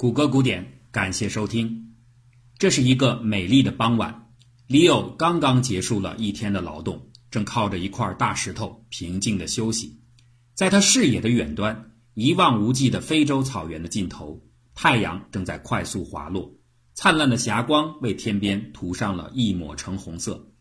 谷歌古典，感谢收听。这是一个美丽的傍晚，Leo 刚刚结束了一天的劳动，正靠着一块大石头平静地休息。在他视野的远端，一望无际的非洲草原的尽头，太阳正在快速滑落，灿烂的霞光为天边涂上了一抹橙红色。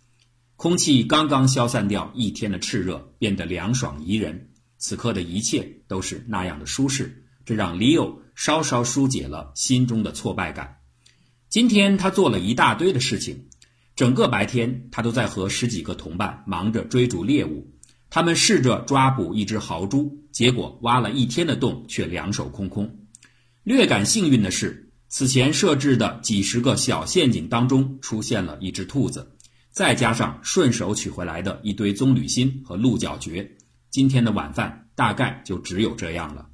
空气刚刚消散掉一天的炽热，变得凉爽宜人。此刻的一切都是那样的舒适，这让 Leo 稍稍疏解了心中的挫败感。今天他做了一大堆的事情，整个白天他都在和十几个同伴忙着追逐猎物。他们试着抓捕一只豪猪，结果挖了一天的洞却两手空空。略感幸运的是，此前设置的几十个小陷阱当中出现了一只兔子，再加上顺手取回来的一堆棕榈心和鹿角蕨。今天的晚饭大概就只有这样了。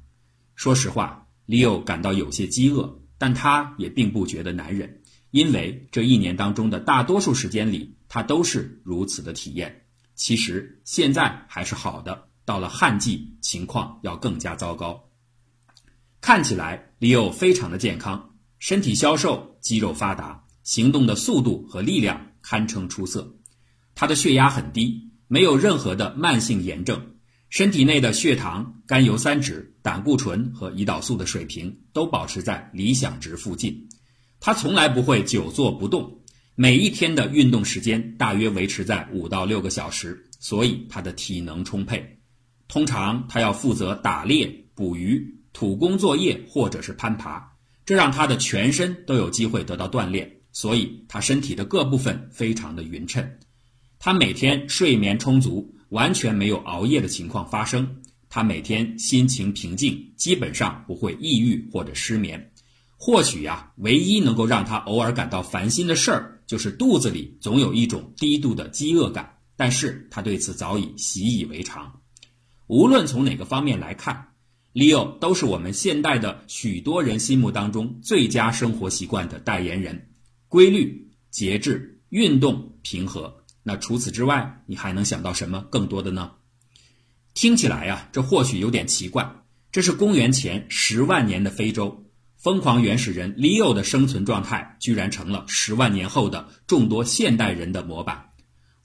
说实话，里奥感到有些饥饿，但他也并不觉得难忍，因为这一年当中的大多数时间里，他都是如此的体验。其实现在还是好的，到了旱季，情况要更加糟糕。看起来里奥非常的健康，身体消瘦，肌肉发达，行动的速度和力量堪称出色。他的血压很低，没有任何的慢性炎症。身体内的血糖、甘油三酯、胆固醇和胰岛素的水平都保持在理想值附近。他从来不会久坐不动，每一天的运动时间大约维持在五到六个小时，所以他的体能充沛。通常他要负责打猎、捕鱼、土工作业或者是攀爬，这让他的全身都有机会得到锻炼，所以他身体的各部分非常的匀称。他每天睡眠充足。完全没有熬夜的情况发生。他每天心情平静，基本上不会抑郁或者失眠。或许呀，唯一能够让他偶尔感到烦心的事儿，就是肚子里总有一种低度的饥饿感。但是他对此早已习以为常。无论从哪个方面来看，Leo 都是我们现代的许多人心目当中最佳生活习惯的代言人：规律、节制、运动、平和。那除此之外，你还能想到什么更多的呢？听起来呀，这或许有点奇怪。这是公元前十万年的非洲，疯狂原始人 Leo 的生存状态，居然成了十万年后的众多现代人的模板。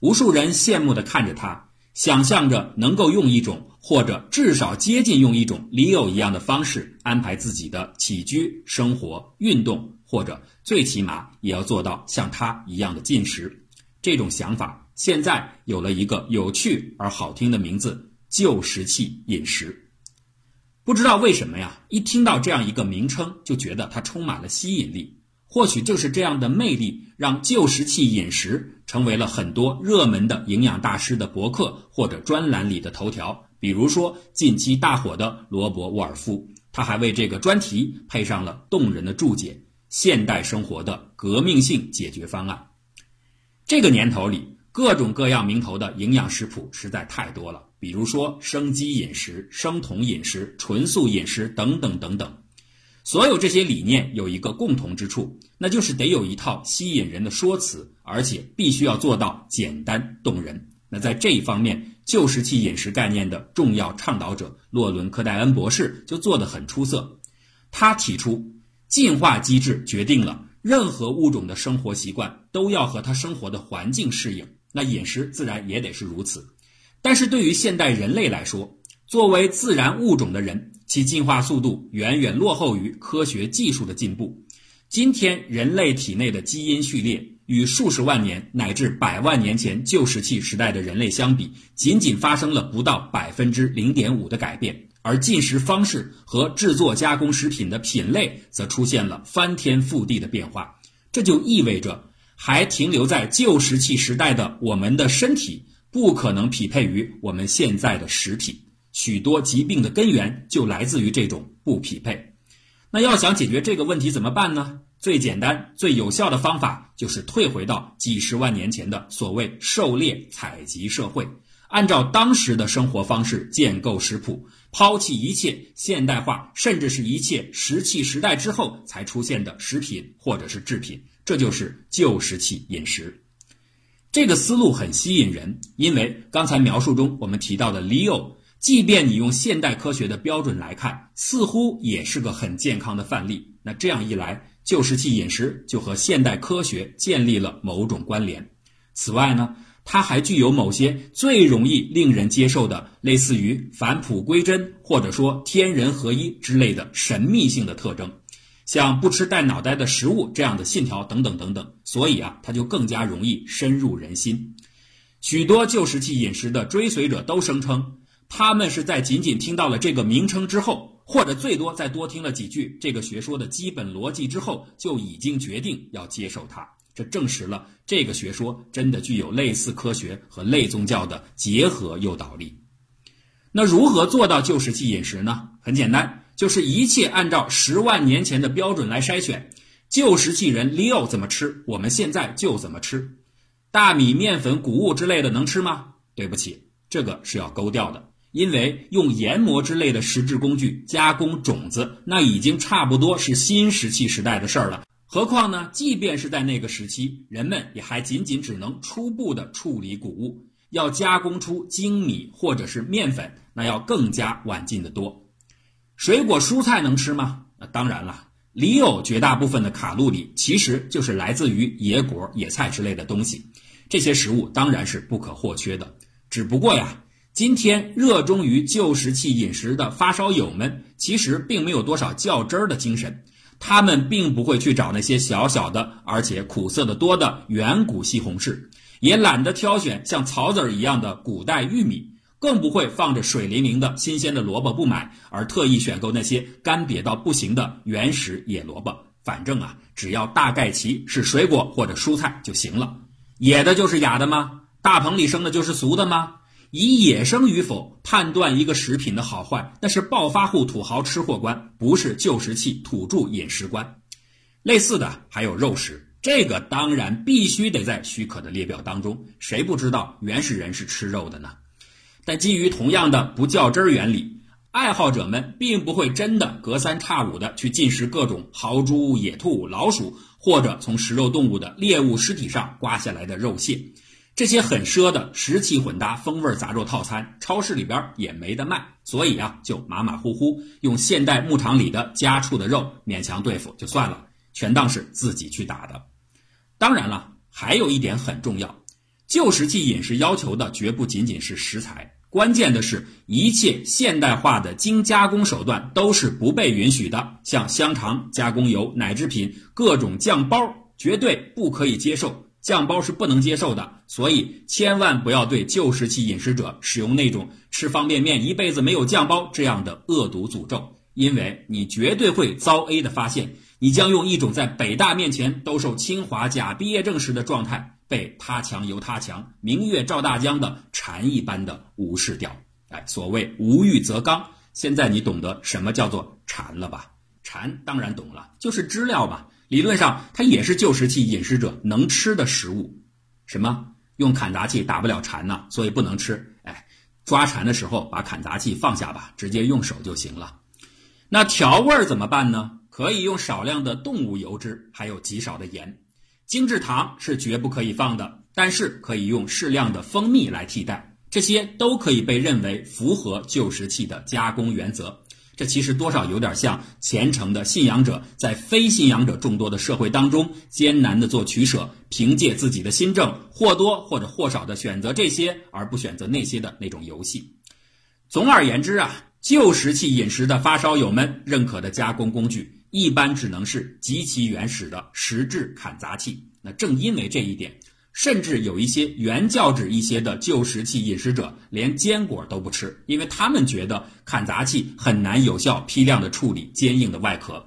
无数人羡慕地看着他，想象着能够用一种或者至少接近用一种 Leo 一样的方式安排自己的起居、生活、运动，或者最起码也要做到像他一样的进食。这种想法现在有了一个有趣而好听的名字——旧石器饮食。不知道为什么呀，一听到这样一个名称，就觉得它充满了吸引力。或许就是这样的魅力，让旧石器饮食成为了很多热门的营养大师的博客或者专栏里的头条。比如说近期大火的罗伯·沃尔夫，他还为这个专题配上了动人的注解：“现代生活的革命性解决方案。”这个年头里，各种各样名头的营养食谱实在太多了。比如说生机饮食、生酮饮食、纯素饮食等等等等。所有这些理念有一个共同之处，那就是得有一套吸引人的说辞，而且必须要做到简单动人。那在这一方面，旧石器饮食概念的重要倡导者洛伦·科戴恩博士就做得很出色。他提出，进化机制决定了。任何物种的生活习惯都要和它生活的环境适应，那饮食自然也得是如此。但是对于现代人类来说，作为自然物种的人，其进化速度远远落后于科学技术的进步。今天人类体内的基因序列与数十万年乃至百万年前旧石器时代的人类相比，仅仅发生了不到百分之零点五的改变。而进食方式和制作加工食品的品类则出现了翻天覆地的变化，这就意味着还停留在旧石器时代的我们的身体不可能匹配于我们现在的实体，许多疾病的根源就来自于这种不匹配。那要想解决这个问题怎么办呢？最简单、最有效的方法就是退回到几十万年前的所谓狩猎采集社会。按照当时的生活方式建构食谱，抛弃一切现代化，甚至是一切石器时代之后才出现的食品或者是制品，这就是旧石器饮食。这个思路很吸引人，因为刚才描述中我们提到的 Leo，即便你用现代科学的标准来看，似乎也是个很健康的范例。那这样一来，旧石器饮食就和现代科学建立了某种关联。此外呢，它还具有某些最容易令人接受的，类似于返璞归真或者说天人合一之类的神秘性的特征，像不吃带脑袋的食物这样的信条等等等等。所以啊，它就更加容易深入人心。许多旧石器饮食的追随者都声称，他们是在仅仅听到了这个名称之后，或者最多再多听了几句这个学说的基本逻辑之后，就已经决定要接受它。这证实了这个学说真的具有类似科学和类宗教的结合诱导力。那如何做到旧石器饮食呢？很简单，就是一切按照十万年前的标准来筛选。旧石器人 Leo 怎么吃，我们现在就怎么吃。大米、面粉、谷物之类的能吃吗？对不起，这个是要勾掉的，因为用研磨之类的实质工具加工种子，那已经差不多是新石器时代的事儿了。何况呢，即便是在那个时期，人们也还仅仅只能初步的处理谷物，要加工出精米或者是面粉，那要更加晚进的多。水果、蔬菜能吃吗？那当然了。里有绝大部分的卡路里，其实就是来自于野果、野菜之类的东西。这些食物当然是不可或缺的。只不过呀，今天热衷于旧石器饮食的发烧友们，其实并没有多少较真儿的精神。他们并不会去找那些小小的而且苦涩的多的远古西红柿，也懒得挑选像草籽儿一样的古代玉米。更不会放着水灵灵的新鲜的萝卜不买，而特意选购那些干瘪到不行的原始野萝卜。反正啊，只要大概齐是水果或者蔬菜就行了。野的就是雅的吗？大棚里生的就是俗的吗？以野生与否判断一个食品的好坏，那是暴发户土豪吃货观，不是旧石器土著饮食观。类似的还有肉食，这个当然必须得在许可的列表当中。谁不知道原始人是吃肉的呢？但基于同样的不较真儿原理，爱好者们并不会真的隔三差五的去进食各种豪猪、野兔、老鼠，或者从食肉动物的猎物尸体上刮下来的肉屑。这些很奢的食器混搭风味杂肉套餐，超市里边也没得卖，所以啊，就马马虎虎用现代牧场里的家畜的肉勉强对付就算了，全当是自己去打的。当然了，还有一点很重要。旧石器饮食要求的绝不仅仅是食材，关键的是一切现代化的精加工手段都是不被允许的，像香肠、加工油、奶制品、各种酱包，绝对不可以接受。酱包是不能接受的，所以千万不要对旧石器饮食者使用那种吃方便面一辈子没有酱包这样的恶毒诅咒，因为你绝对会遭 A 的发现，你将用一种在北大面前兜售清华假毕业证时的状态。被他强由他强，明月照大江的蝉一般的无视掉。哎，所谓无欲则刚，现在你懂得什么叫做蝉了吧？蝉当然懂了，就是知了嘛。理论上它也是旧石器饮食者能吃的食物。什么？用砍砸器打不了蝉呢，所以不能吃。哎，抓蝉的时候把砍砸器放下吧，直接用手就行了。那调味儿怎么办呢？可以用少量的动物油脂，还有极少的盐。精制糖是绝不可以放的，但是可以用适量的蜂蜜来替代，这些都可以被认为符合旧石器的加工原则。这其实多少有点像虔诚的信仰者在非信仰者众多的社会当中艰难的做取舍，凭借自己的心证或多或者或少的选择这些而不选择那些的那种游戏。总而言之啊，旧石器饮食的发烧友们认可的加工工具。一般只能是极其原始的石质砍砸器。那正因为这一点，甚至有一些原教旨一些的旧石器饮食者，连坚果都不吃，因为他们觉得砍砸器很难有效批量的处理坚硬的外壳。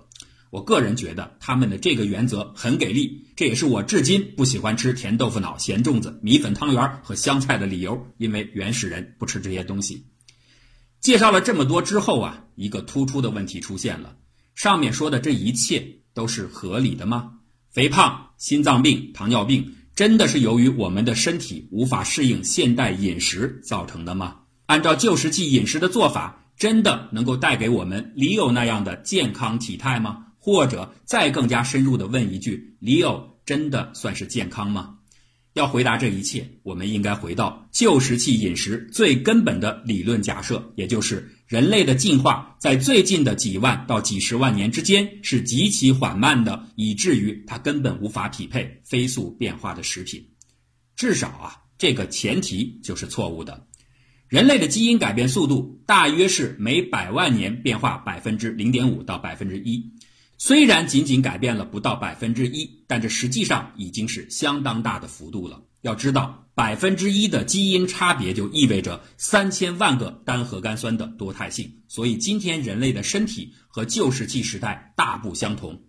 我个人觉得他们的这个原则很给力，这也是我至今不喜欢吃甜豆腐脑、咸粽子、米粉汤圆和香菜的理由，因为原始人不吃这些东西。介绍了这么多之后啊，一个突出的问题出现了。上面说的这一切都是合理的吗？肥胖、心脏病、糖尿病，真的是由于我们的身体无法适应现代饮食造成的吗？按照旧石器饮食的做法，真的能够带给我们李友那样的健康体态吗？或者再更加深入的问一句，李友真的算是健康吗？要回答这一切，我们应该回到旧石器饮食最根本的理论假设，也就是。人类的进化在最近的几万到几十万年之间是极其缓慢的，以至于它根本无法匹配飞速变化的食品。至少啊，这个前提就是错误的。人类的基因改变速度大约是每百万年变化百分之零点五到百分之一。虽然仅仅改变了不到百分之一，但这实际上已经是相当大的幅度了。要知道，百分之一的基因差别就意味着三千万个单核苷酸的多态性。所以，今天人类的身体和旧石器时代大不相同。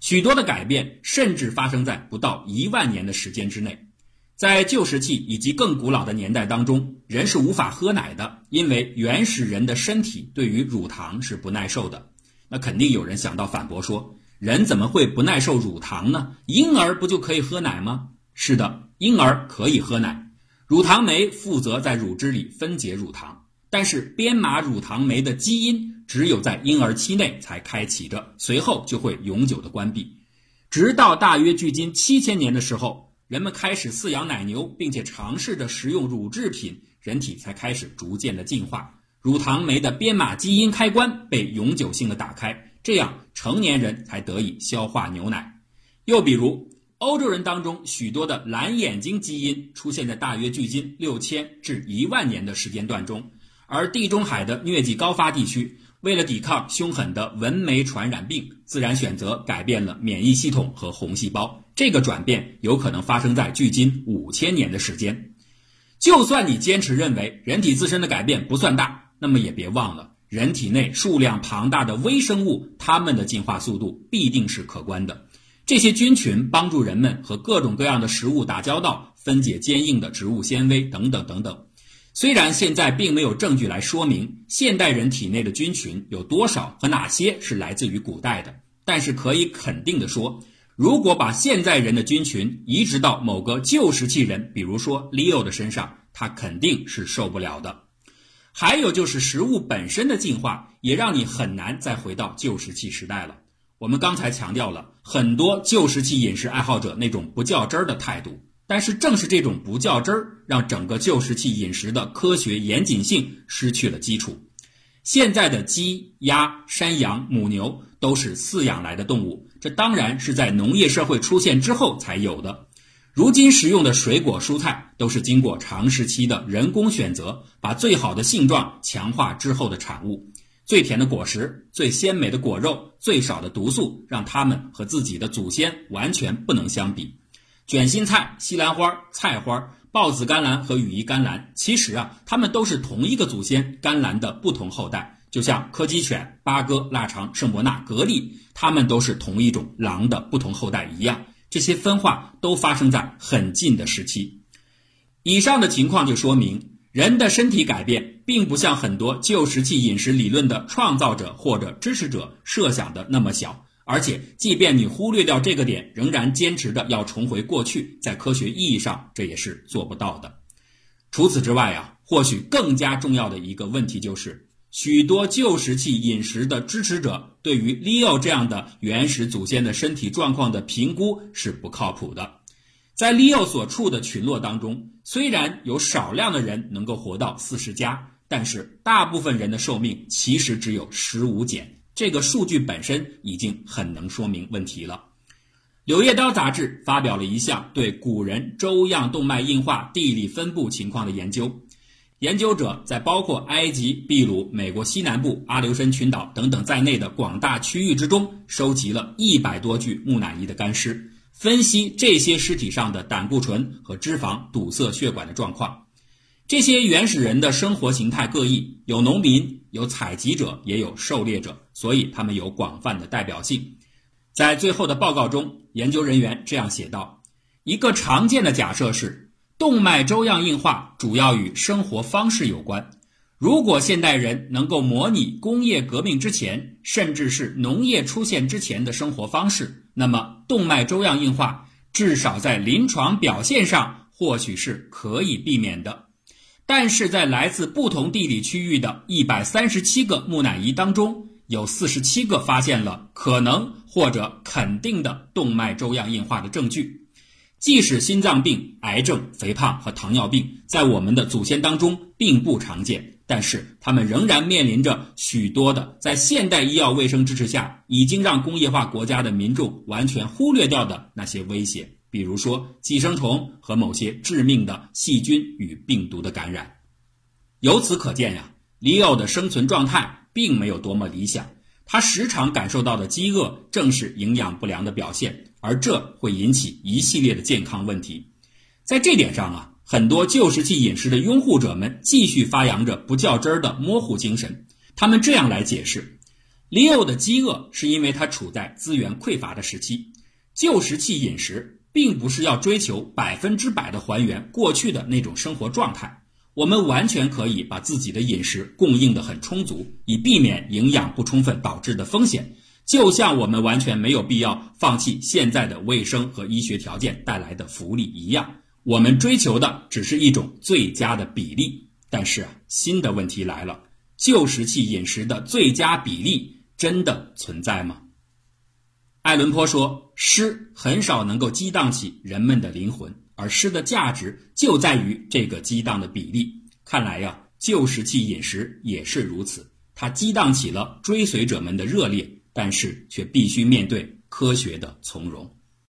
许多的改变甚至发生在不到一万年的时间之内。在旧石器以及更古老的年代当中，人是无法喝奶的，因为原始人的身体对于乳糖是不耐受的。那肯定有人想到反驳说，人怎么会不耐受乳糖呢？婴儿不就可以喝奶吗？是的，婴儿可以喝奶，乳糖酶负责在乳汁里分解乳糖，但是编码乳糖酶的基因只有在婴儿期内才开启着，随后就会永久的关闭，直到大约距今七千年的时候，人们开始饲养奶牛，并且尝试着食用乳制品，人体才开始逐渐的进化。乳糖酶的编码基因开关被永久性的打开，这样成年人才得以消化牛奶。又比如，欧洲人当中许多的蓝眼睛基因出现在大约距今六千至一万年的时间段中，而地中海的疟疾高发地区为了抵抗凶狠的蚊媒传染病，自然选择改变了免疫系统和红细胞。这个转变有可能发生在距今五千年的时间。就算你坚持认为人体自身的改变不算大。那么也别忘了，人体内数量庞大的微生物，它们的进化速度必定是可观的。这些菌群帮助人们和各种各样的食物打交道，分解坚硬的植物纤维等等等等。虽然现在并没有证据来说明现代人体内的菌群有多少和哪些是来自于古代的，但是可以肯定的说，如果把现在人的菌群移植到某个旧石器人，比如说 Leo 的身上，他肯定是受不了的。还有就是食物本身的进化，也让你很难再回到旧石器时代了。我们刚才强调了很多旧石器饮食爱好者那种不较真儿的态度，但是正是这种不较真儿，让整个旧石器饮食的科学严谨性失去了基础。现在的鸡、鸭、山羊、母牛都是饲养来的动物，这当然是在农业社会出现之后才有的。如今食用的水果蔬菜都是经过长时期的人工选择，把最好的性状强化之后的产物。最甜的果实、最鲜美的果肉、最少的毒素，让它们和自己的祖先完全不能相比。卷心菜、西兰花、菜花、豹子甘蓝和羽衣甘蓝，其实啊，它们都是同一个祖先甘蓝的不同后代。就像柯基犬、八哥、腊肠、圣伯纳、格力，它们都是同一种狼的不同后代一样。这些分化都发生在很近的时期，以上的情况就说明，人的身体改变并不像很多旧石器饮食理论的创造者或者支持者设想的那么小。而且，即便你忽略掉这个点，仍然坚持着要重回过去，在科学意义上这也是做不到的。除此之外啊，或许更加重要的一个问题就是。许多旧石器饮食的支持者对于 Leo 这样的原始祖先的身体状况的评估是不靠谱的。在 Leo 所处的群落当中，虽然有少量的人能够活到四十加，但是大部分人的寿命其实只有十五减。这个数据本身已经很能说明问题了。《柳叶刀》杂志发表了一项对古人粥样动脉硬化地理分布情况的研究。研究者在包括埃及、秘鲁、美国西南部、阿留申群岛等等在内的广大区域之中，收集了一百多具木乃伊的干尸，分析这些尸体上的胆固醇和脂肪堵塞血管的状况。这些原始人的生活形态各异，有农民，有采集者，也有狩猎者，所以他们有广泛的代表性。在最后的报告中，研究人员这样写道：一个常见的假设是。动脉粥样硬化主要与生活方式有关。如果现代人能够模拟工业革命之前，甚至是农业出现之前的生活方式，那么动脉粥样硬化至少在临床表现上或许是可以避免的。但是在来自不同地理区域的一百三十七个木乃伊当中，有四十七个发现了可能或者肯定的动脉粥样硬化的证据。即使心脏病、癌症、肥胖和糖尿病在我们的祖先当中并不常见，但是他们仍然面临着许多的在现代医药卫生支持下已经让工业化国家的民众完全忽略掉的那些威胁，比如说寄生虫和某些致命的细菌与病毒的感染。由此可见呀，里奥的生存状态并没有多么理想，他时常感受到的饥饿正是营养不良的表现，而这会引起一系列的健康问题。在这点上啊。很多旧石器饮食的拥护者们继续发扬着不较真儿的模糊精神，他们这样来解释：里奥的饥饿是因为他处在资源匮乏的时期。旧石器饮食并不是要追求百分之百的还原过去的那种生活状态，我们完全可以把自己的饮食供应的很充足，以避免营养不充分导致的风险。就像我们完全没有必要放弃现在的卫生和医学条件带来的福利一样。我们追求的只是一种最佳的比例，但是新的问题来了：旧石器饮食的最佳比例真的存在吗？爱伦坡说：“诗很少能够激荡起人们的灵魂，而诗的价值就在于这个激荡的比例。”看来呀，旧石器饮食也是如此，它激荡起了追随者们的热烈，但是却必须面对科学的从容。